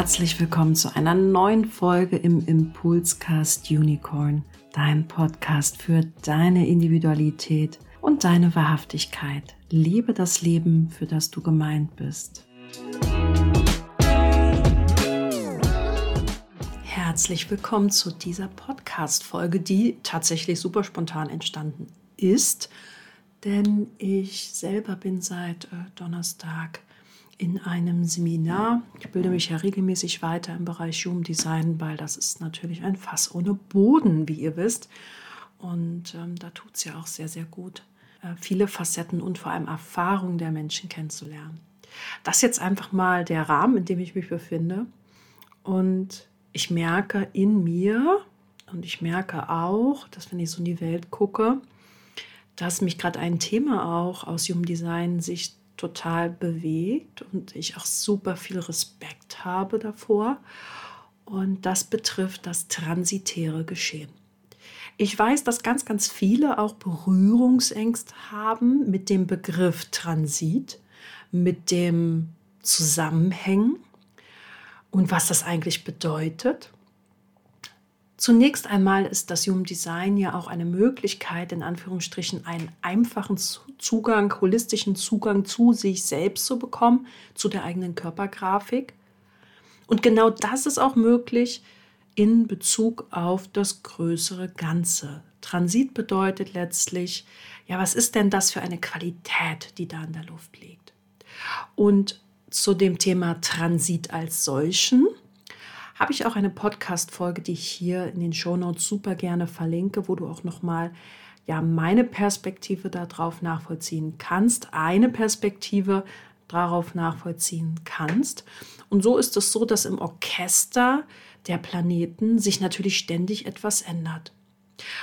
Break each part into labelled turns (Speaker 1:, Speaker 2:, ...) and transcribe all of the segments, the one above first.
Speaker 1: herzlich willkommen zu einer neuen Folge im Impulscast Unicorn, dein Podcast für deine Individualität und deine Wahrhaftigkeit. Liebe das Leben, für das du gemeint bist. Herzlich willkommen zu dieser Podcast-Folge, die tatsächlich super spontan entstanden ist, denn ich selber bin seit äh, Donnerstag in einem Seminar. Ich bilde mich ja regelmäßig weiter im Bereich Human Design, weil das ist natürlich ein Fass ohne Boden, wie ihr wisst. Und ähm, da tut es ja auch sehr, sehr gut, äh, viele Facetten und vor allem Erfahrungen der Menschen kennenzulernen. Das ist jetzt einfach mal der Rahmen, in dem ich mich befinde. Und ich merke in mir und ich merke auch, dass wenn ich so in die Welt gucke, dass mich gerade ein Thema auch aus Human Design Sicht total bewegt und ich auch super viel Respekt habe davor. Und das betrifft das transitäre Geschehen. Ich weiß, dass ganz, ganz viele auch Berührungsängste haben mit dem Begriff Transit, mit dem Zusammenhängen und was das eigentlich bedeutet. Zunächst einmal ist das Human Design ja auch eine Möglichkeit, in Anführungsstrichen einen einfachen Zugang, holistischen Zugang zu sich selbst zu bekommen, zu der eigenen Körpergrafik. Und genau das ist auch möglich in Bezug auf das größere Ganze. Transit bedeutet letztlich, ja, was ist denn das für eine Qualität, die da in der Luft liegt? Und zu dem Thema Transit als solchen habe ich auch eine Podcast-Folge, die ich hier in den Shownotes super gerne verlinke, wo du auch nochmal ja, meine Perspektive darauf nachvollziehen kannst, eine Perspektive darauf nachvollziehen kannst. Und so ist es so, dass im Orchester der Planeten sich natürlich ständig etwas ändert.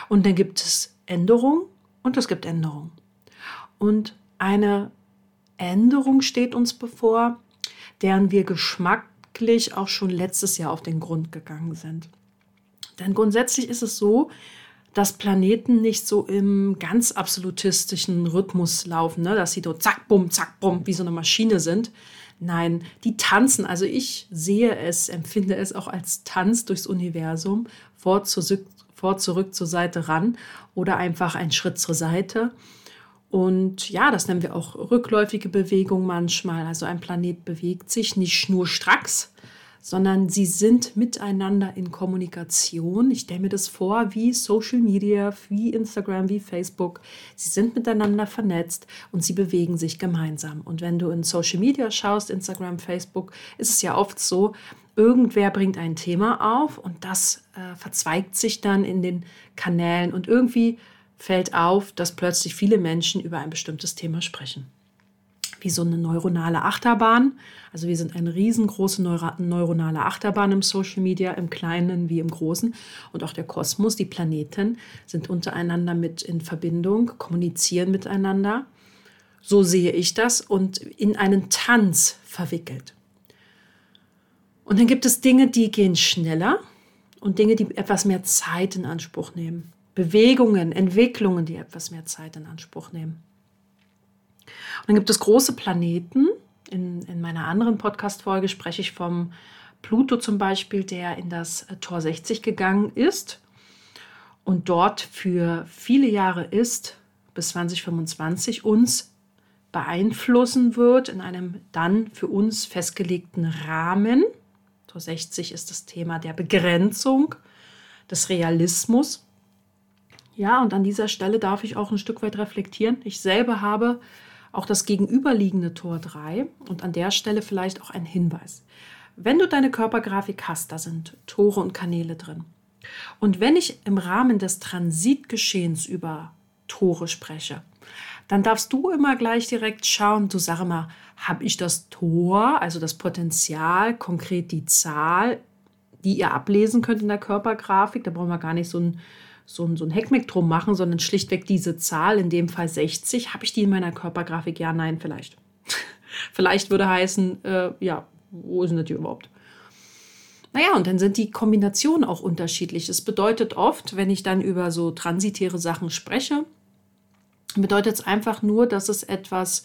Speaker 1: Und dann gibt es Änderung und es gibt Änderung. Und eine Änderung steht uns bevor, deren wir Geschmack wirklich auch schon letztes Jahr auf den Grund gegangen sind. Denn grundsätzlich ist es so, dass Planeten nicht so im ganz absolutistischen Rhythmus laufen, ne? dass sie so zack, bumm, zack, bumm, wie so eine Maschine sind. Nein, die tanzen. Also ich sehe es, empfinde es auch als Tanz durchs Universum, vor, zurück, vor, zurück zur Seite ran oder einfach einen Schritt zur Seite. Und ja, das nennen wir auch rückläufige Bewegung manchmal. Also ein Planet bewegt sich nicht schnurstracks, sondern sie sind miteinander in Kommunikation. Ich stelle mir das vor wie Social Media, wie Instagram, wie Facebook. Sie sind miteinander vernetzt und sie bewegen sich gemeinsam. Und wenn du in Social Media schaust, Instagram, Facebook, ist es ja oft so, irgendwer bringt ein Thema auf und das äh, verzweigt sich dann in den Kanälen und irgendwie fällt auf, dass plötzlich viele Menschen über ein bestimmtes Thema sprechen. Wie so eine neuronale Achterbahn. Also wir sind eine riesengroße neuronale Achterbahn im Social Media, im Kleinen wie im Großen. Und auch der Kosmos, die Planeten sind untereinander mit in Verbindung, kommunizieren miteinander. So sehe ich das und in einen Tanz verwickelt. Und dann gibt es Dinge, die gehen schneller und Dinge, die etwas mehr Zeit in Anspruch nehmen. Bewegungen, Entwicklungen, die etwas mehr Zeit in Anspruch nehmen. Und dann gibt es große Planeten. In, in meiner anderen Podcast-Folge spreche ich vom Pluto zum Beispiel, der in das äh, Tor 60 gegangen ist und dort für viele Jahre ist, bis 2025, uns beeinflussen wird in einem dann für uns festgelegten Rahmen. Tor 60 ist das Thema der Begrenzung, des Realismus. Ja, und an dieser Stelle darf ich auch ein Stück weit reflektieren. Ich selber habe auch das gegenüberliegende Tor 3 und an der Stelle vielleicht auch ein Hinweis. Wenn du deine Körpergrafik hast, da sind Tore und Kanäle drin. Und wenn ich im Rahmen des Transitgeschehens über Tore spreche, dann darfst du immer gleich direkt schauen, du sag mal, habe ich das Tor, also das Potenzial, konkret die Zahl, die ihr ablesen könnt in der Körpergrafik, da brauchen wir gar nicht so ein so ein, so ein Heckmeck drum machen, sondern schlichtweg diese Zahl, in dem Fall 60. Habe ich die in meiner Körpergrafik? Ja, nein, vielleicht. vielleicht würde heißen, äh, ja, wo ist denn das überhaupt? Naja, und dann sind die Kombinationen auch unterschiedlich. Es bedeutet oft, wenn ich dann über so transitäre Sachen spreche, bedeutet es einfach nur, dass es etwas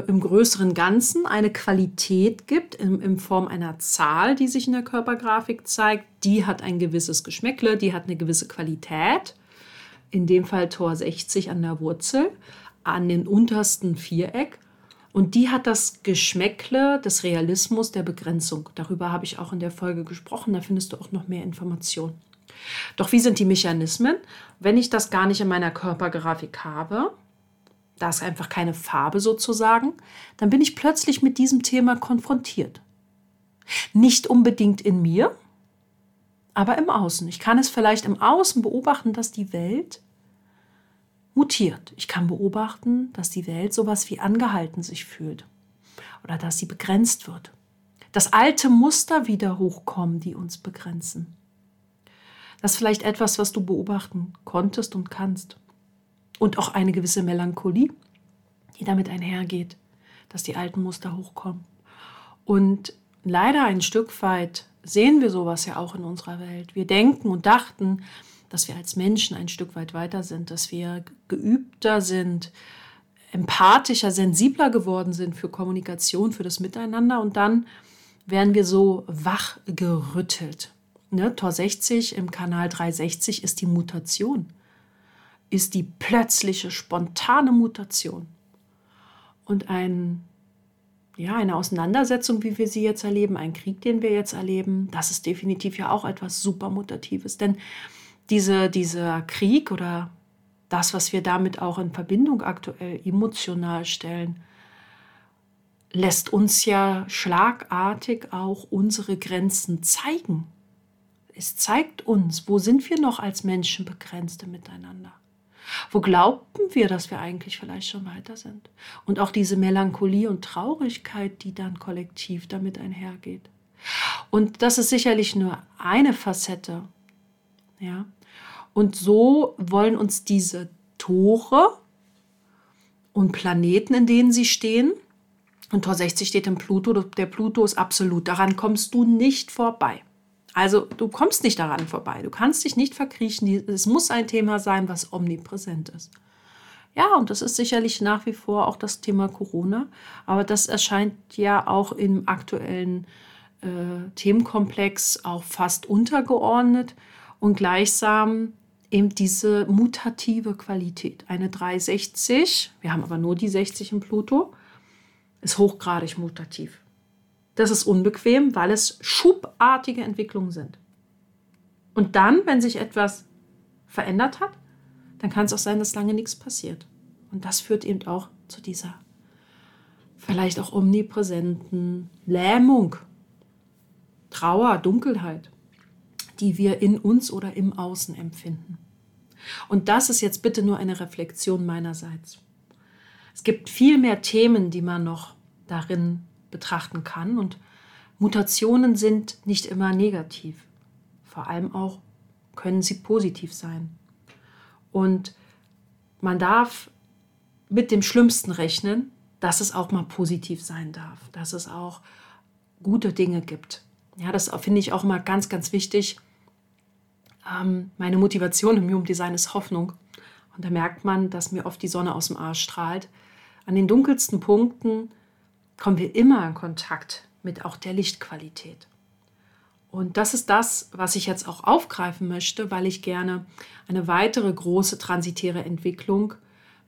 Speaker 1: im größeren Ganzen eine Qualität gibt in, in, Form einer Zahl, die sich in der Körpergrafik zeigt. Die hat ein gewisses Geschmäckle, die hat eine gewisse Qualität. In dem Fall Tor 60 an der Wurzel, an den untersten Viereck. Und die hat das Geschmäckle des Realismus der Begrenzung. Darüber habe ich auch in der Folge gesprochen. Da findest du auch noch mehr Informationen. Doch wie sind die Mechanismen? Wenn ich das gar nicht in meiner Körpergrafik habe, da ist einfach keine Farbe sozusagen, dann bin ich plötzlich mit diesem Thema konfrontiert. Nicht unbedingt in mir, aber im Außen. Ich kann es vielleicht im Außen beobachten, dass die Welt mutiert. Ich kann beobachten, dass die Welt sowas wie angehalten sich fühlt oder dass sie begrenzt wird. Dass alte Muster wieder hochkommen, die uns begrenzen. Das ist vielleicht etwas, was du beobachten konntest und kannst. Und auch eine gewisse Melancholie, die damit einhergeht, dass die alten Muster hochkommen. Und leider ein Stück weit sehen wir sowas ja auch in unserer Welt. Wir denken und dachten, dass wir als Menschen ein Stück weit weiter sind, dass wir geübter sind, empathischer, sensibler geworden sind für Kommunikation, für das Miteinander und dann werden wir so wach gerüttelt ne, Tor 60 im Kanal 360 ist die Mutation, ist die plötzliche, spontane Mutation. Und ein, ja, eine Auseinandersetzung, wie wir sie jetzt erleben, ein Krieg, den wir jetzt erleben, das ist definitiv ja auch etwas super Mutatives. Denn diese, dieser Krieg oder das, was wir damit auch in Verbindung aktuell emotional stellen, lässt uns ja schlagartig auch unsere Grenzen zeigen. Es zeigt uns, wo sind wir noch als Menschen begrenzte miteinander. Wo glaubten wir, dass wir eigentlich vielleicht schon weiter sind? Und auch diese Melancholie und Traurigkeit, die dann kollektiv damit einhergeht. Und das ist sicherlich nur eine Facette. Ja? Und so wollen uns diese Tore und Planeten, in denen sie stehen, und Tor 60 steht im Pluto, der Pluto ist absolut, daran kommst du nicht vorbei. Also du kommst nicht daran vorbei, du kannst dich nicht verkriechen. Es muss ein Thema sein, was omnipräsent ist. Ja, und das ist sicherlich nach wie vor auch das Thema Corona, aber das erscheint ja auch im aktuellen äh, Themenkomplex auch fast untergeordnet und gleichsam eben diese mutative Qualität. Eine 360, wir haben aber nur die 60 im Pluto, ist hochgradig mutativ. Das ist unbequem, weil es schubartige Entwicklungen sind. Und dann, wenn sich etwas verändert hat, dann kann es auch sein, dass lange nichts passiert. Und das führt eben auch zu dieser vielleicht auch omnipräsenten Lähmung, Trauer, Dunkelheit, die wir in uns oder im Außen empfinden. Und das ist jetzt bitte nur eine Reflexion meinerseits. Es gibt viel mehr Themen, die man noch darin betrachten kann. Und Mutationen sind nicht immer negativ. Vor allem auch können sie positiv sein. Und man darf mit dem Schlimmsten rechnen, dass es auch mal positiv sein darf, dass es auch gute Dinge gibt. Ja, das finde ich auch mal ganz, ganz wichtig. Ähm, meine Motivation im Human Design ist Hoffnung. Und da merkt man, dass mir oft die Sonne aus dem Arsch strahlt. An den dunkelsten Punkten kommen wir immer in Kontakt mit auch der Lichtqualität. Und das ist das, was ich jetzt auch aufgreifen möchte, weil ich gerne eine weitere große transitäre Entwicklung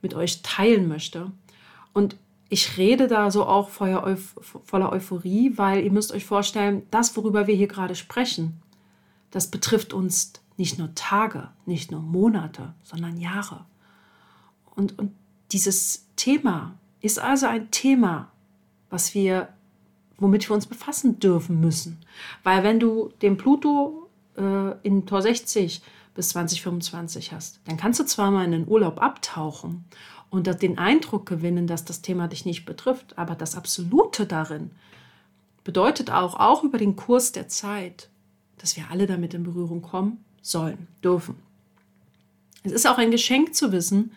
Speaker 1: mit euch teilen möchte. Und ich rede da so auch voller, Euphorie, weil ihr müsst euch vorstellen, das, worüber wir hier gerade sprechen, das betrifft uns nicht nur Tage, nicht nur Monate, sondern Jahre. Und, und dieses Thema ist also ein Thema, was wir, womit wir uns befassen dürfen müssen. Weil wenn du den Pluto äh, in Tor 60 bis 2025 hast, dann kannst du zwar mal in den Urlaub abtauchen und den Eindruck gewinnen, dass das Thema dich nicht betrifft, aber das Absolute darin bedeutet auch, auch über den Kurs der Zeit, dass wir alle damit in Berührung kommen sollen, dürfen. Es ist auch ein Geschenk zu wissen,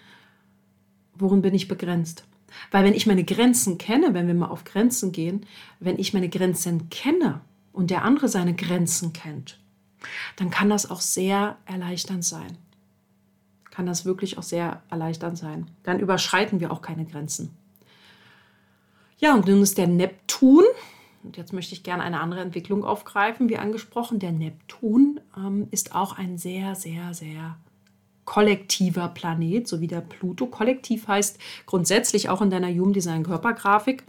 Speaker 1: worin bin ich begrenzt. Weil wenn ich meine Grenzen kenne, wenn wir mal auf Grenzen gehen, wenn ich meine Grenzen kenne und der andere seine Grenzen kennt, dann kann das auch sehr erleichternd sein. Kann das wirklich auch sehr erleichternd sein. Dann überschreiten wir auch keine Grenzen. Ja, und nun ist der Neptun, und jetzt möchte ich gerne eine andere Entwicklung aufgreifen, wie angesprochen. Der Neptun ähm, ist auch ein sehr, sehr, sehr kollektiver Planet, so wie der Pluto. Kollektiv heißt grundsätzlich auch in deiner Human Design Körpergrafik,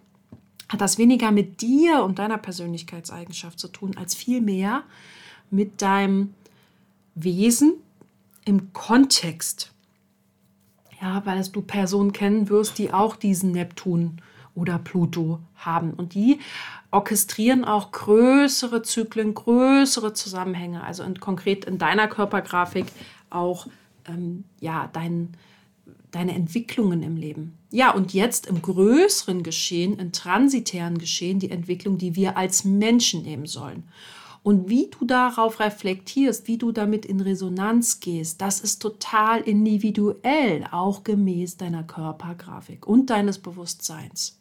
Speaker 1: hat das weniger mit dir und deiner Persönlichkeitseigenschaft zu tun, als vielmehr mit deinem Wesen im Kontext. Ja, weil du Personen kennen wirst, die auch diesen Neptun oder Pluto haben. Und die orchestrieren auch größere Zyklen, größere Zusammenhänge. Also in, konkret in deiner Körpergrafik auch ähm, ja, dein, deine Entwicklungen im Leben. Ja, und jetzt im größeren Geschehen, im transitären Geschehen, die Entwicklung, die wir als Menschen nehmen sollen. Und wie du darauf reflektierst, wie du damit in Resonanz gehst, das ist total individuell, auch gemäß deiner Körpergrafik und deines Bewusstseins.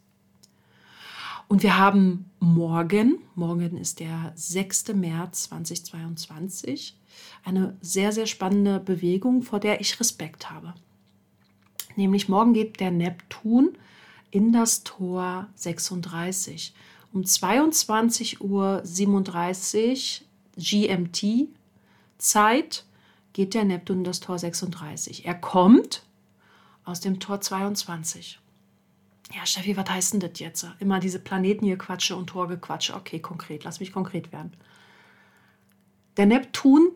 Speaker 1: Und wir haben morgen, morgen ist der 6. März 2022, eine sehr, sehr spannende Bewegung, vor der ich Respekt habe. Nämlich morgen geht der Neptun in das Tor 36. Um 22.37 Uhr GMT Zeit geht der Neptun in das Tor 36. Er kommt aus dem Tor 22 ja, Steffi, was heißt denn das jetzt? Immer diese Planeten hier Quatsche und Torgequatsche. Okay, konkret, lass mich konkret werden. Der Neptun,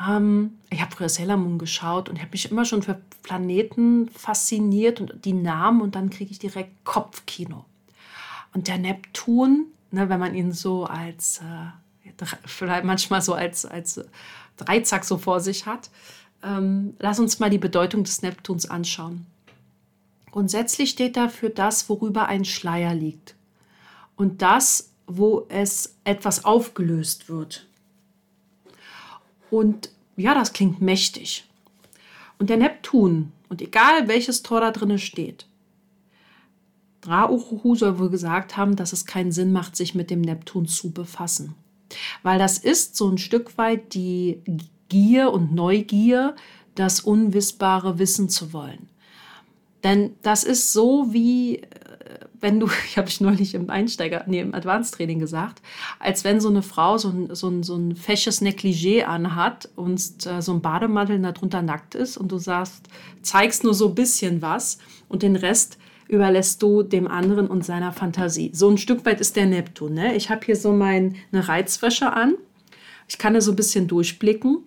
Speaker 1: ähm, ich habe früher Sailor Moon geschaut und habe mich immer schon für Planeten fasziniert und die Namen und dann kriege ich direkt Kopfkino. Und der Neptun, ne, wenn man ihn so als, äh, vielleicht manchmal so als, als Dreizack so vor sich hat, ähm, lass uns mal die Bedeutung des Neptuns anschauen. Grundsätzlich steht da für das, worüber ein Schleier liegt. Und das, wo es etwas aufgelöst wird. Und ja, das klingt mächtig. Und der Neptun, und egal welches Tor da drin steht, Ra-Uruhu soll wohl gesagt haben, dass es keinen Sinn macht, sich mit dem Neptun zu befassen. Weil das ist so ein Stück weit die Gier und Neugier, das Unwissbare wissen zu wollen. Denn das ist so wie, äh, wenn du, ich habe ich neulich im Einsteiger, nee, im Advanced Training gesagt, als wenn so eine Frau so ein, so ein, so ein fesches Negligé anhat und äh, so ein Bademantel darunter nackt ist und du sagst, zeigst nur so ein bisschen was und den Rest überlässt du dem anderen und seiner Fantasie. So ein Stück weit ist der Neptun. Ne? Ich habe hier so meine Reizwäsche an. Ich kann da so ein bisschen durchblicken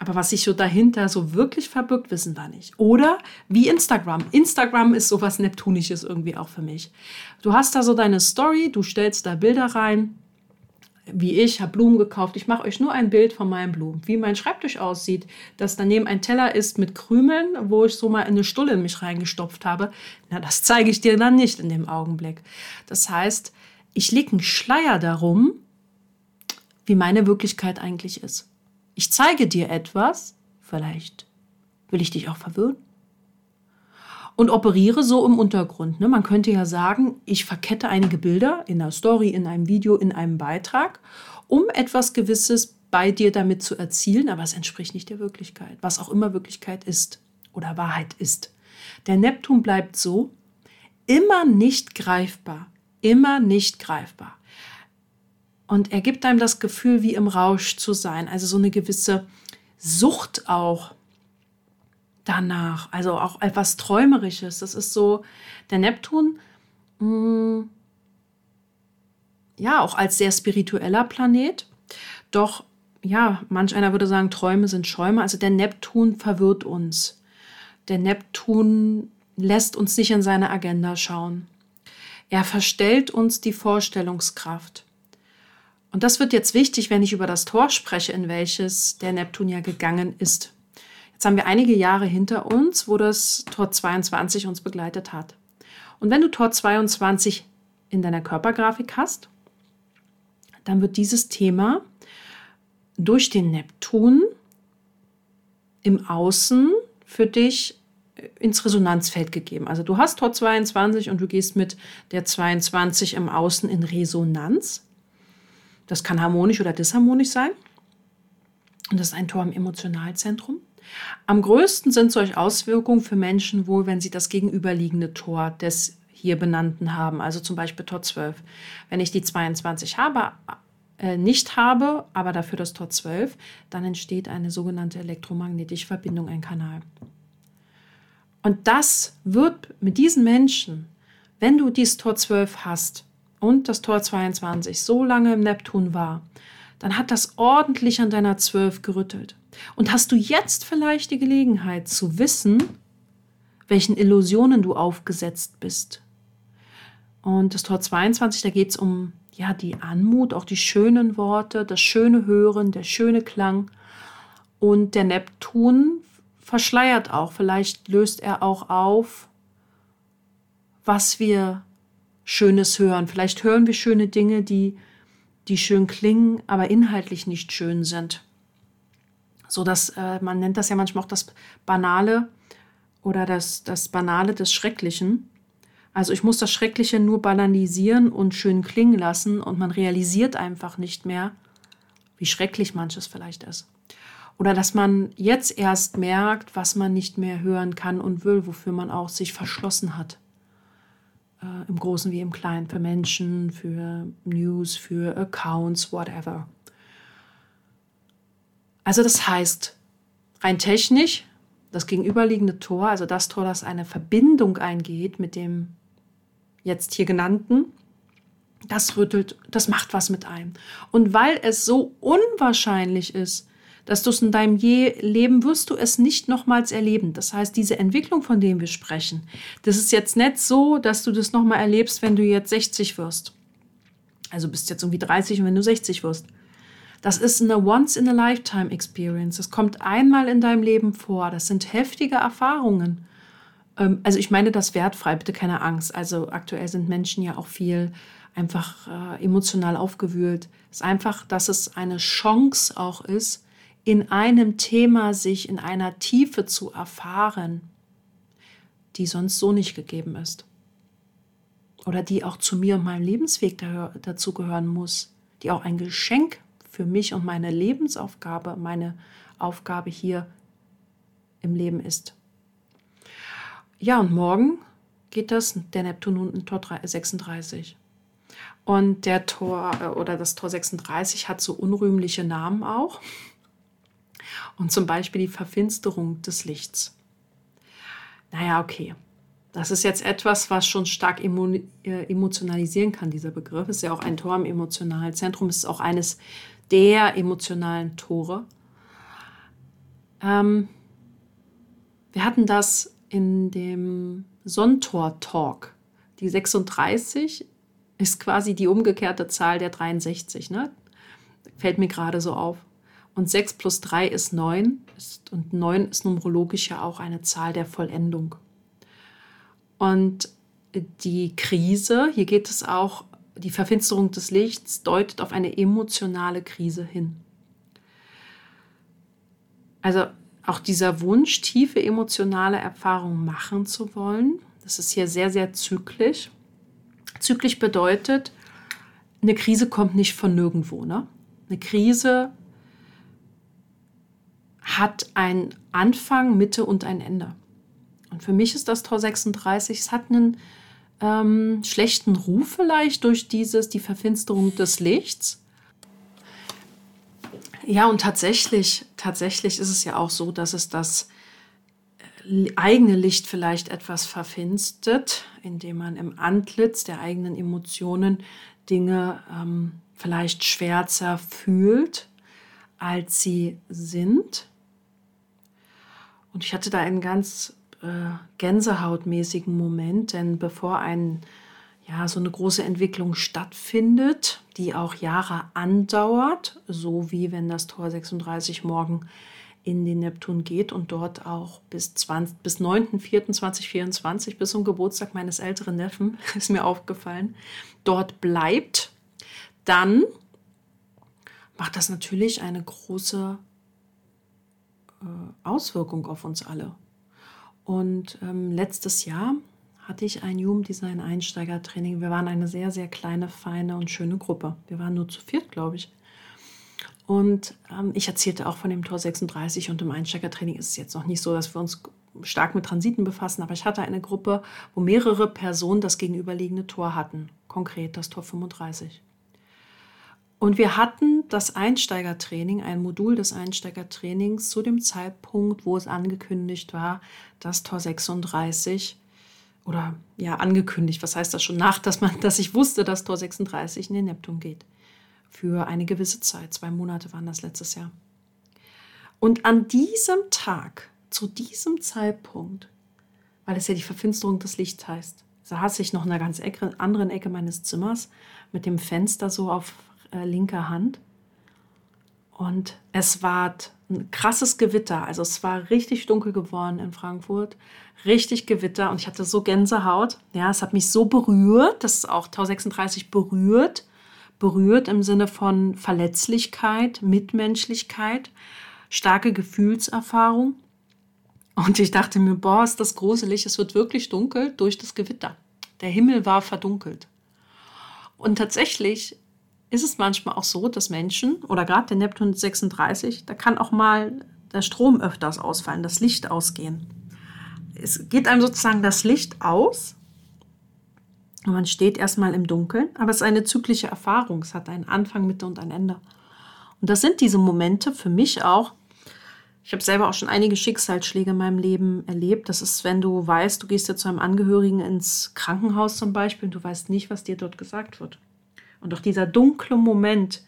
Speaker 1: aber was sich so dahinter so wirklich verbirgt, wissen wir nicht. Oder wie Instagram. Instagram ist sowas Neptunisches irgendwie auch für mich. Du hast da so deine Story, du stellst da Bilder rein. Wie ich, habe Blumen gekauft. Ich mache euch nur ein Bild von meinen Blumen. Wie mein Schreibtisch aussieht, dass daneben ein Teller ist mit Krümeln, wo ich so mal eine Stulle in mich reingestopft habe. Na, das zeige ich dir dann nicht in dem Augenblick. Das heißt, ich lege einen Schleier darum, wie meine Wirklichkeit eigentlich ist. Ich zeige dir etwas, vielleicht will ich dich auch verwirren. Und operiere so im Untergrund. Ne? Man könnte ja sagen, ich verkette einige Bilder in einer Story, in einem Video, in einem Beitrag, um etwas Gewisses bei dir damit zu erzielen, aber es entspricht nicht der Wirklichkeit, was auch immer Wirklichkeit ist oder Wahrheit ist. Der Neptun bleibt so immer nicht greifbar, immer nicht greifbar. Und er gibt einem das Gefühl, wie im Rausch zu sein. Also so eine gewisse Sucht auch danach. Also auch etwas Träumerisches. Das ist so, der Neptun, mh, mm, ja, auch als sehr spiritueller Planet. Doch, ja, manch einer würde sagen, Träume sind Schäume. Also der Neptun verwirrt uns. Der Neptun lässt uns nicht in seine Agenda schauen. Er verstellt uns die Vorstellungskraft. Und das wird jetzt wichtig, wenn ich über das Tor spreche, in welches der Neptun ja gegangen ist. Jetzt haben wir einige Jahre hinter uns, wo das Tor 22 uns begleitet hat. Und wenn du Tor 22 in deiner Körpergrafik hast, dann wird dieses Thema durch den Neptun im Außen für dich ins Resonanzfeld gegeben. Also du hast Tor 22 und du gehst mit der 22 im Außen in Resonanz. Das kann harmonisch oder disharmonisch sein. Und das ist ein Tor im Emotionalzentrum. Am größten sind solche Auswirkungen für Menschen wohl, wenn sie das gegenüberliegende Tor des hier benannten haben, also zum Beispiel Tor 12. Wenn ich die 22 habe, äh, nicht habe, aber dafür das Tor 12, dann entsteht eine sogenannte elektromagnetische Verbindung, ein Kanal. Und das wird mit diesen Menschen, wenn du dieses Tor 12 hast und das Tor 22 so lange im Neptun war, dann hat das ordentlich an deiner 12 gerüttelt. Und hast du jetzt vielleicht die Gelegenheit zu wissen, welchen Illusionen du aufgesetzt bist. Und das Tor 22, da geht es um ja, die Anmut, auch die schönen Worte, das schöne Hören, der schöne Klang. Und der Neptun verschleiert auch. Vielleicht löst er auch auf, was wir Schönes hören. Vielleicht hören wir schöne Dinge, die, die schön klingen, aber inhaltlich nicht schön sind. So dass äh, man nennt das ja manchmal auch das Banale oder das, das Banale des Schrecklichen. Also ich muss das Schreckliche nur banalisieren und schön klingen lassen und man realisiert einfach nicht mehr, wie schrecklich manches vielleicht ist. Oder dass man jetzt erst merkt, was man nicht mehr hören kann und will, wofür man auch sich verschlossen hat. Äh, Im Großen wie im Kleinen, für Menschen, für News, für Accounts, whatever. Also das heißt, rein technisch, das gegenüberliegende Tor, also das Tor, das eine Verbindung eingeht mit dem jetzt hier genannten, das rüttelt, das macht was mit einem. Und weil es so unwahrscheinlich ist, dass du es in deinem je Leben wirst du es nicht nochmals erleben. Das heißt, diese Entwicklung, von der wir sprechen, das ist jetzt nicht so, dass du das nochmal erlebst, wenn du jetzt 60 wirst. Also bist jetzt irgendwie 30 und wenn du 60 wirst. Das ist eine Once-in-a-Lifetime-Experience. Das kommt einmal in deinem Leben vor. Das sind heftige Erfahrungen. Ähm, also ich meine das wertfrei, bitte keine Angst. Also aktuell sind Menschen ja auch viel einfach äh, emotional aufgewühlt. Es ist einfach, dass es eine Chance auch ist, in einem Thema sich in einer Tiefe zu erfahren, die sonst so nicht gegeben ist. Oder die auch zu mir und meinem Lebensweg dazu gehören muss, die auch ein Geschenk für mich und meine Lebensaufgabe, meine Aufgabe hier im Leben ist. Ja, und morgen geht das, der Neptun in Tor 36. Und der Tor äh, oder das Tor 36 hat so unrühmliche Namen auch. Und zum Beispiel die Verfinsterung des Lichts. Naja, okay. Das ist jetzt etwas, was schon stark äh, emotionalisieren kann, dieser Begriff. Ist ja auch ein Tor im emotionalen Zentrum, ist auch eines der emotionalen Tore. Ähm, wir hatten das in dem Sonntor-Talk. Die 36 ist quasi die umgekehrte Zahl der 63. Ne? Fällt mir gerade so auf. Und 6 plus 3 ist 9. Ist, und 9 ist numerologisch ja auch eine Zahl der Vollendung. Und die Krise, hier geht es auch, die Verfinsterung des Lichts deutet auf eine emotionale Krise hin. Also auch dieser Wunsch, tiefe emotionale Erfahrungen machen zu wollen, das ist hier sehr, sehr zyklisch. Zyklisch bedeutet, eine Krise kommt nicht von nirgendwo. Ne? Eine Krise hat einen Anfang, Mitte und ein Ende. Und für mich ist das Tor 36, es hat einen ähm, schlechten Ruf vielleicht durch dieses, die Verfinsterung des Lichts. Ja, und tatsächlich, tatsächlich ist es ja auch so, dass es das äh, eigene Licht vielleicht etwas verfinstert, indem man im Antlitz der eigenen Emotionen Dinge ähm, vielleicht schwärzer fühlt, als sie sind. Und ich hatte da einen ganz äh, gänsehautmäßigen Moment, denn bevor ein, ja, so eine große Entwicklung stattfindet, die auch Jahre andauert, so wie wenn das Tor 36 morgen in den Neptun geht und dort auch bis, 20, bis 9.4.2024, bis zum Geburtstag meines älteren Neffen, ist mir aufgefallen, dort bleibt, dann macht das natürlich eine große Auswirkung auf uns alle. Und ähm, letztes Jahr hatte ich ein Jugenddesign Einsteigertraining. Wir waren eine sehr, sehr kleine, feine und schöne Gruppe. Wir waren nur zu viert, glaube ich. Und ähm, ich erzählte auch von dem Tor 36 und im Einsteigertraining ist es jetzt noch nicht so, dass wir uns stark mit Transiten befassen, aber ich hatte eine Gruppe, wo mehrere Personen das gegenüberliegende Tor hatten, konkret das Tor 35. Und wir hatten das Einsteigertraining, ein Modul des Einsteigertrainings zu dem Zeitpunkt, wo es angekündigt war, dass Tor 36 oder ja angekündigt, was heißt das schon nach, dass man, dass ich wusste, dass Tor 36 in den Neptun geht. Für eine gewisse Zeit, zwei Monate waren das letztes Jahr. Und an diesem Tag, zu diesem Zeitpunkt, weil es ja die Verfinsterung des Lichts heißt, saß ich noch in einer ganz Ecke, anderen Ecke meines Zimmers mit dem Fenster so auf äh, linker Hand. Und es war ein krasses Gewitter. Also es war richtig dunkel geworden in Frankfurt. Richtig Gewitter. Und ich hatte so Gänsehaut. Ja, es hat mich so berührt. Das ist auch Tau 36 berührt. Berührt im Sinne von Verletzlichkeit, Mitmenschlichkeit, starke Gefühlserfahrung. Und ich dachte mir, boah, ist das gruselig. Es wird wirklich dunkel durch das Gewitter. Der Himmel war verdunkelt. Und tatsächlich ist es manchmal auch so, dass Menschen oder gerade der Neptun 36, da kann auch mal der Strom öfters ausfallen, das Licht ausgehen. Es geht einem sozusagen das Licht aus und man steht erstmal im Dunkeln, aber es ist eine zyklische Erfahrung. Es hat einen Anfang, Mitte und ein Ende. Und das sind diese Momente für mich auch. Ich habe selber auch schon einige Schicksalsschläge in meinem Leben erlebt. Das ist, wenn du weißt, du gehst ja zu einem Angehörigen ins Krankenhaus zum Beispiel und du weißt nicht, was dir dort gesagt wird. Und auch dieser dunkle Moment,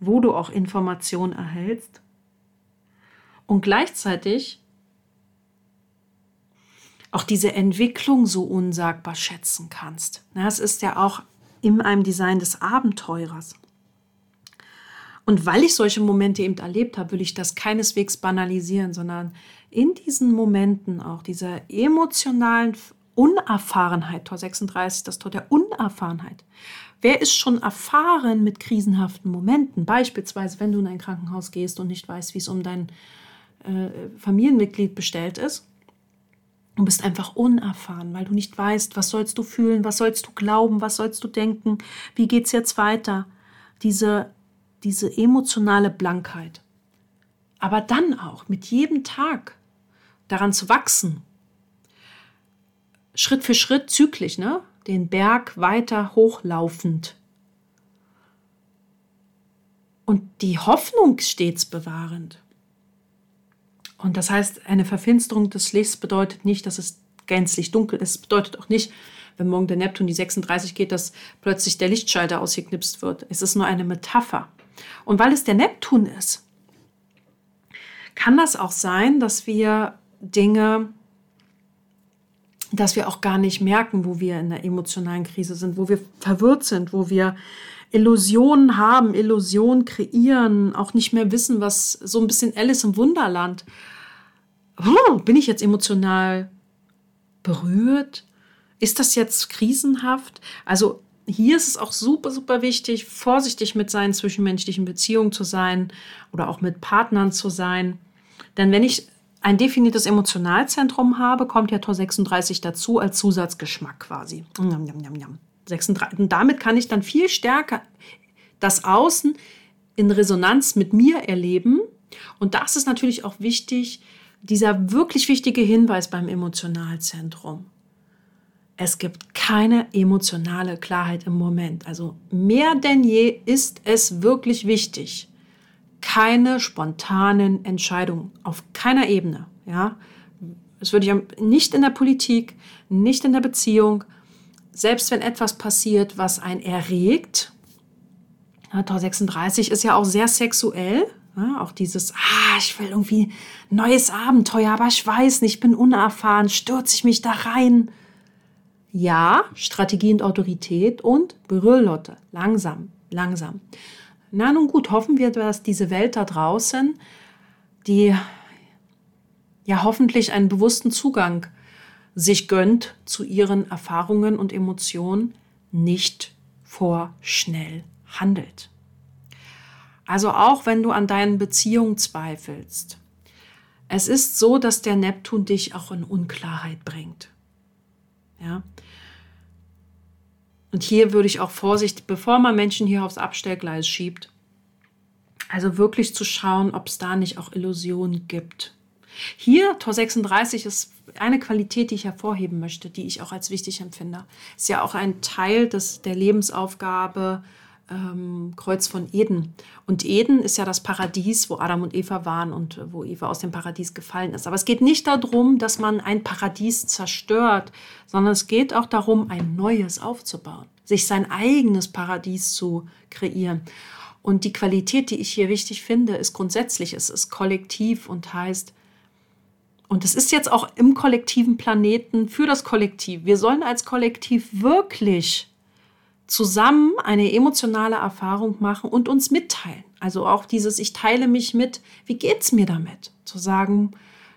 Speaker 1: wo du auch Informationen erhältst und gleichzeitig auch diese Entwicklung so unsagbar schätzen kannst. Es ist ja auch in einem Design des Abenteurers. Und weil ich solche Momente eben erlebt habe, will ich das keineswegs banalisieren, sondern in diesen Momenten auch dieser emotionalen Unerfahrenheit, Tor 36, das Tor der Unerfahrenheit, Wer ist schon erfahren mit krisenhaften Momenten? Beispielsweise, wenn du in ein Krankenhaus gehst und nicht weißt, wie es um dein äh, Familienmitglied bestellt ist. Du bist einfach unerfahren, weil du nicht weißt, was sollst du fühlen, was sollst du glauben, was sollst du denken, wie geht es jetzt weiter. Diese, diese emotionale Blankheit. Aber dann auch mit jedem Tag daran zu wachsen. Schritt für Schritt zyklisch, ne? Den Berg weiter hochlaufend. Und die Hoffnung stets bewahrend. Und das heißt, eine Verfinsterung des Lichts bedeutet nicht, dass es gänzlich dunkel ist. Es bedeutet auch nicht, wenn morgen der Neptun die 36 geht, dass plötzlich der Lichtschalter ausgeknipst wird. Es ist nur eine Metapher. Und weil es der Neptun ist, kann das auch sein, dass wir Dinge dass wir auch gar nicht merken, wo wir in der emotionalen Krise sind, wo wir verwirrt sind, wo wir Illusionen haben, Illusionen kreieren, auch nicht mehr wissen, was so ein bisschen Alice im Wunderland. Oh, bin ich jetzt emotional berührt? Ist das jetzt krisenhaft? Also hier ist es auch super, super wichtig, vorsichtig mit seinen zwischenmenschlichen Beziehungen zu sein oder auch mit Partnern zu sein. Denn wenn ich ein definiertes Emotionalzentrum habe, kommt ja Tor 36 dazu als Zusatzgeschmack quasi. Njam, njam, njam, 36. Und damit kann ich dann viel stärker das Außen in Resonanz mit mir erleben. Und das ist natürlich auch wichtig, dieser wirklich wichtige Hinweis beim Emotionalzentrum. Es gibt keine emotionale Klarheit im Moment. Also mehr denn je ist es wirklich wichtig, keine spontanen Entscheidungen auf keiner Ebene. Ja, das würde ich nicht in der Politik, nicht in der Beziehung. Selbst wenn etwas passiert, was einen erregt, ja, Tor 36 ist ja auch sehr sexuell. Ja, auch dieses, ah, ich will irgendwie neues Abenteuer, aber ich weiß nicht, ich bin unerfahren, stürze ich mich da rein. Ja, Strategie und Autorität und Brüllotte. Langsam, langsam. Na nun gut, hoffen wir, dass diese Welt da draußen, die ja hoffentlich einen bewussten Zugang sich gönnt zu ihren Erfahrungen und Emotionen, nicht vorschnell handelt. Also auch wenn du an deinen Beziehungen zweifelst, es ist so, dass der Neptun dich auch in Unklarheit bringt. Ja, und hier würde ich auch Vorsicht, bevor man Menschen hier aufs Abstellgleis schiebt, also wirklich zu schauen, ob es da nicht auch Illusionen gibt. Hier, Tor 36 ist eine Qualität, die ich hervorheben möchte, die ich auch als wichtig empfinde. Ist ja auch ein Teil des, der Lebensaufgabe ähm, Kreuz von Eden. Und Eden ist ja das Paradies, wo Adam und Eva waren und wo Eva aus dem Paradies gefallen ist. Aber es geht nicht darum, dass man ein Paradies zerstört, sondern es geht auch darum, ein neues aufzubauen, sich sein eigenes Paradies zu kreieren. Und die Qualität, die ich hier wichtig finde, ist grundsätzlich, es ist kollektiv und heißt, und es ist jetzt auch im kollektiven Planeten für das Kollektiv. Wir sollen als Kollektiv wirklich zusammen eine emotionale Erfahrung machen und uns mitteilen. Also auch dieses, ich teile mich mit, wie geht es mir damit? Zu sagen,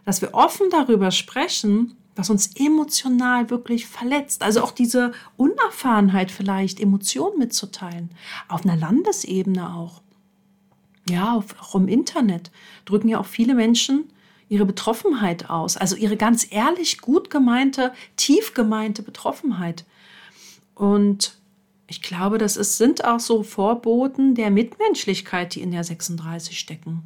Speaker 1: dass wir offen darüber sprechen, was uns emotional wirklich verletzt. Also auch diese Unerfahrenheit vielleicht, Emotionen mitzuteilen. Auf einer Landesebene auch. Ja, auch im Internet drücken ja auch viele Menschen ihre Betroffenheit aus. Also ihre ganz ehrlich gut gemeinte, tief gemeinte Betroffenheit. Und ich glaube, das ist, sind auch so Vorboten der Mitmenschlichkeit, die in der 36 stecken.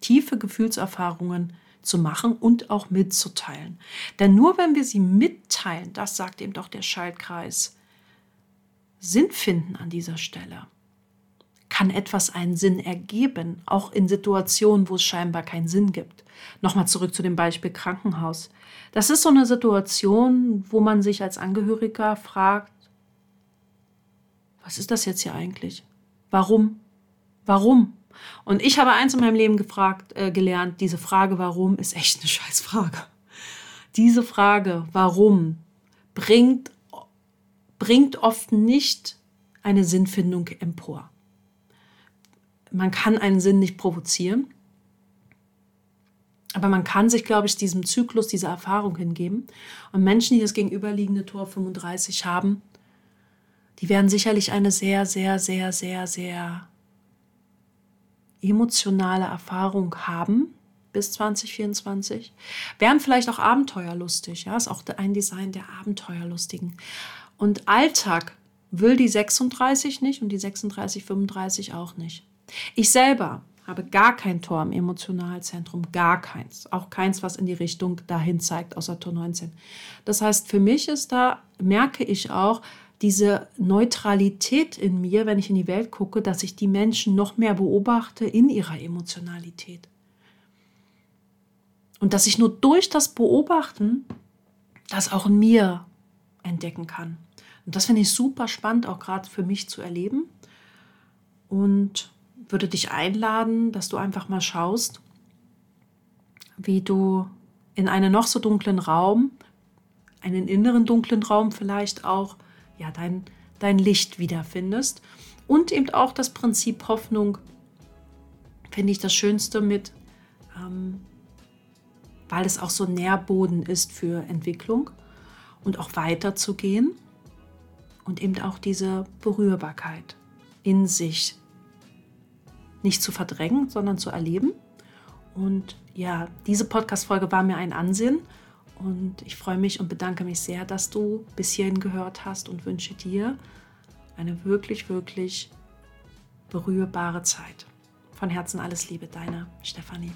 Speaker 1: Tiefe Gefühlserfahrungen zu machen und auch mitzuteilen. Denn nur wenn wir sie mitteilen, das sagt eben doch der Schaltkreis, Sinn finden an dieser Stelle, kann etwas einen Sinn ergeben, auch in Situationen, wo es scheinbar keinen Sinn gibt. Nochmal zurück zu dem Beispiel Krankenhaus. Das ist so eine Situation, wo man sich als Angehöriger fragt, was ist das jetzt hier eigentlich? Warum? Warum? Und ich habe eins in meinem Leben gefragt, äh, gelernt, diese Frage, warum, ist echt eine Scheißfrage. Diese Frage, warum, bringt, bringt oft nicht eine Sinnfindung empor. Man kann einen Sinn nicht provozieren, aber man kann sich, glaube ich, diesem Zyklus, dieser Erfahrung hingeben. Und Menschen, die das gegenüberliegende Tor 35 haben, die werden sicherlich eine sehr, sehr, sehr, sehr, sehr emotionale Erfahrung haben bis 2024. Werden vielleicht auch abenteuerlustig, ja, ist auch ein Design der Abenteuerlustigen. Und Alltag will die 36 nicht und die 36, 35 auch nicht. Ich selber habe gar kein Tor im Emotionalzentrum, gar keins. Auch keins, was in die Richtung dahin zeigt, außer Tor 19. Das heißt, für mich ist da, merke ich auch, diese Neutralität in mir, wenn ich in die Welt gucke, dass ich die Menschen noch mehr beobachte in ihrer Emotionalität. Und dass ich nur durch das Beobachten das auch in mir entdecken kann. Und das finde ich super spannend, auch gerade für mich zu erleben. Und würde dich einladen, dass du einfach mal schaust, wie du in einen noch so dunklen Raum, einen inneren dunklen Raum vielleicht auch, ja, dein, dein Licht wiederfindest. Und eben auch das Prinzip Hoffnung finde ich das Schönste mit, ähm, weil es auch so Nährboden ist für Entwicklung und auch weiterzugehen und eben auch diese Berührbarkeit in sich nicht zu verdrängen, sondern zu erleben. Und ja, diese Podcast-Folge war mir ein Ansehen und ich freue mich und bedanke mich sehr, dass du bis hierhin gehört hast und wünsche dir eine wirklich, wirklich berührbare Zeit. Von Herzen alles Liebe, deine Stefanie.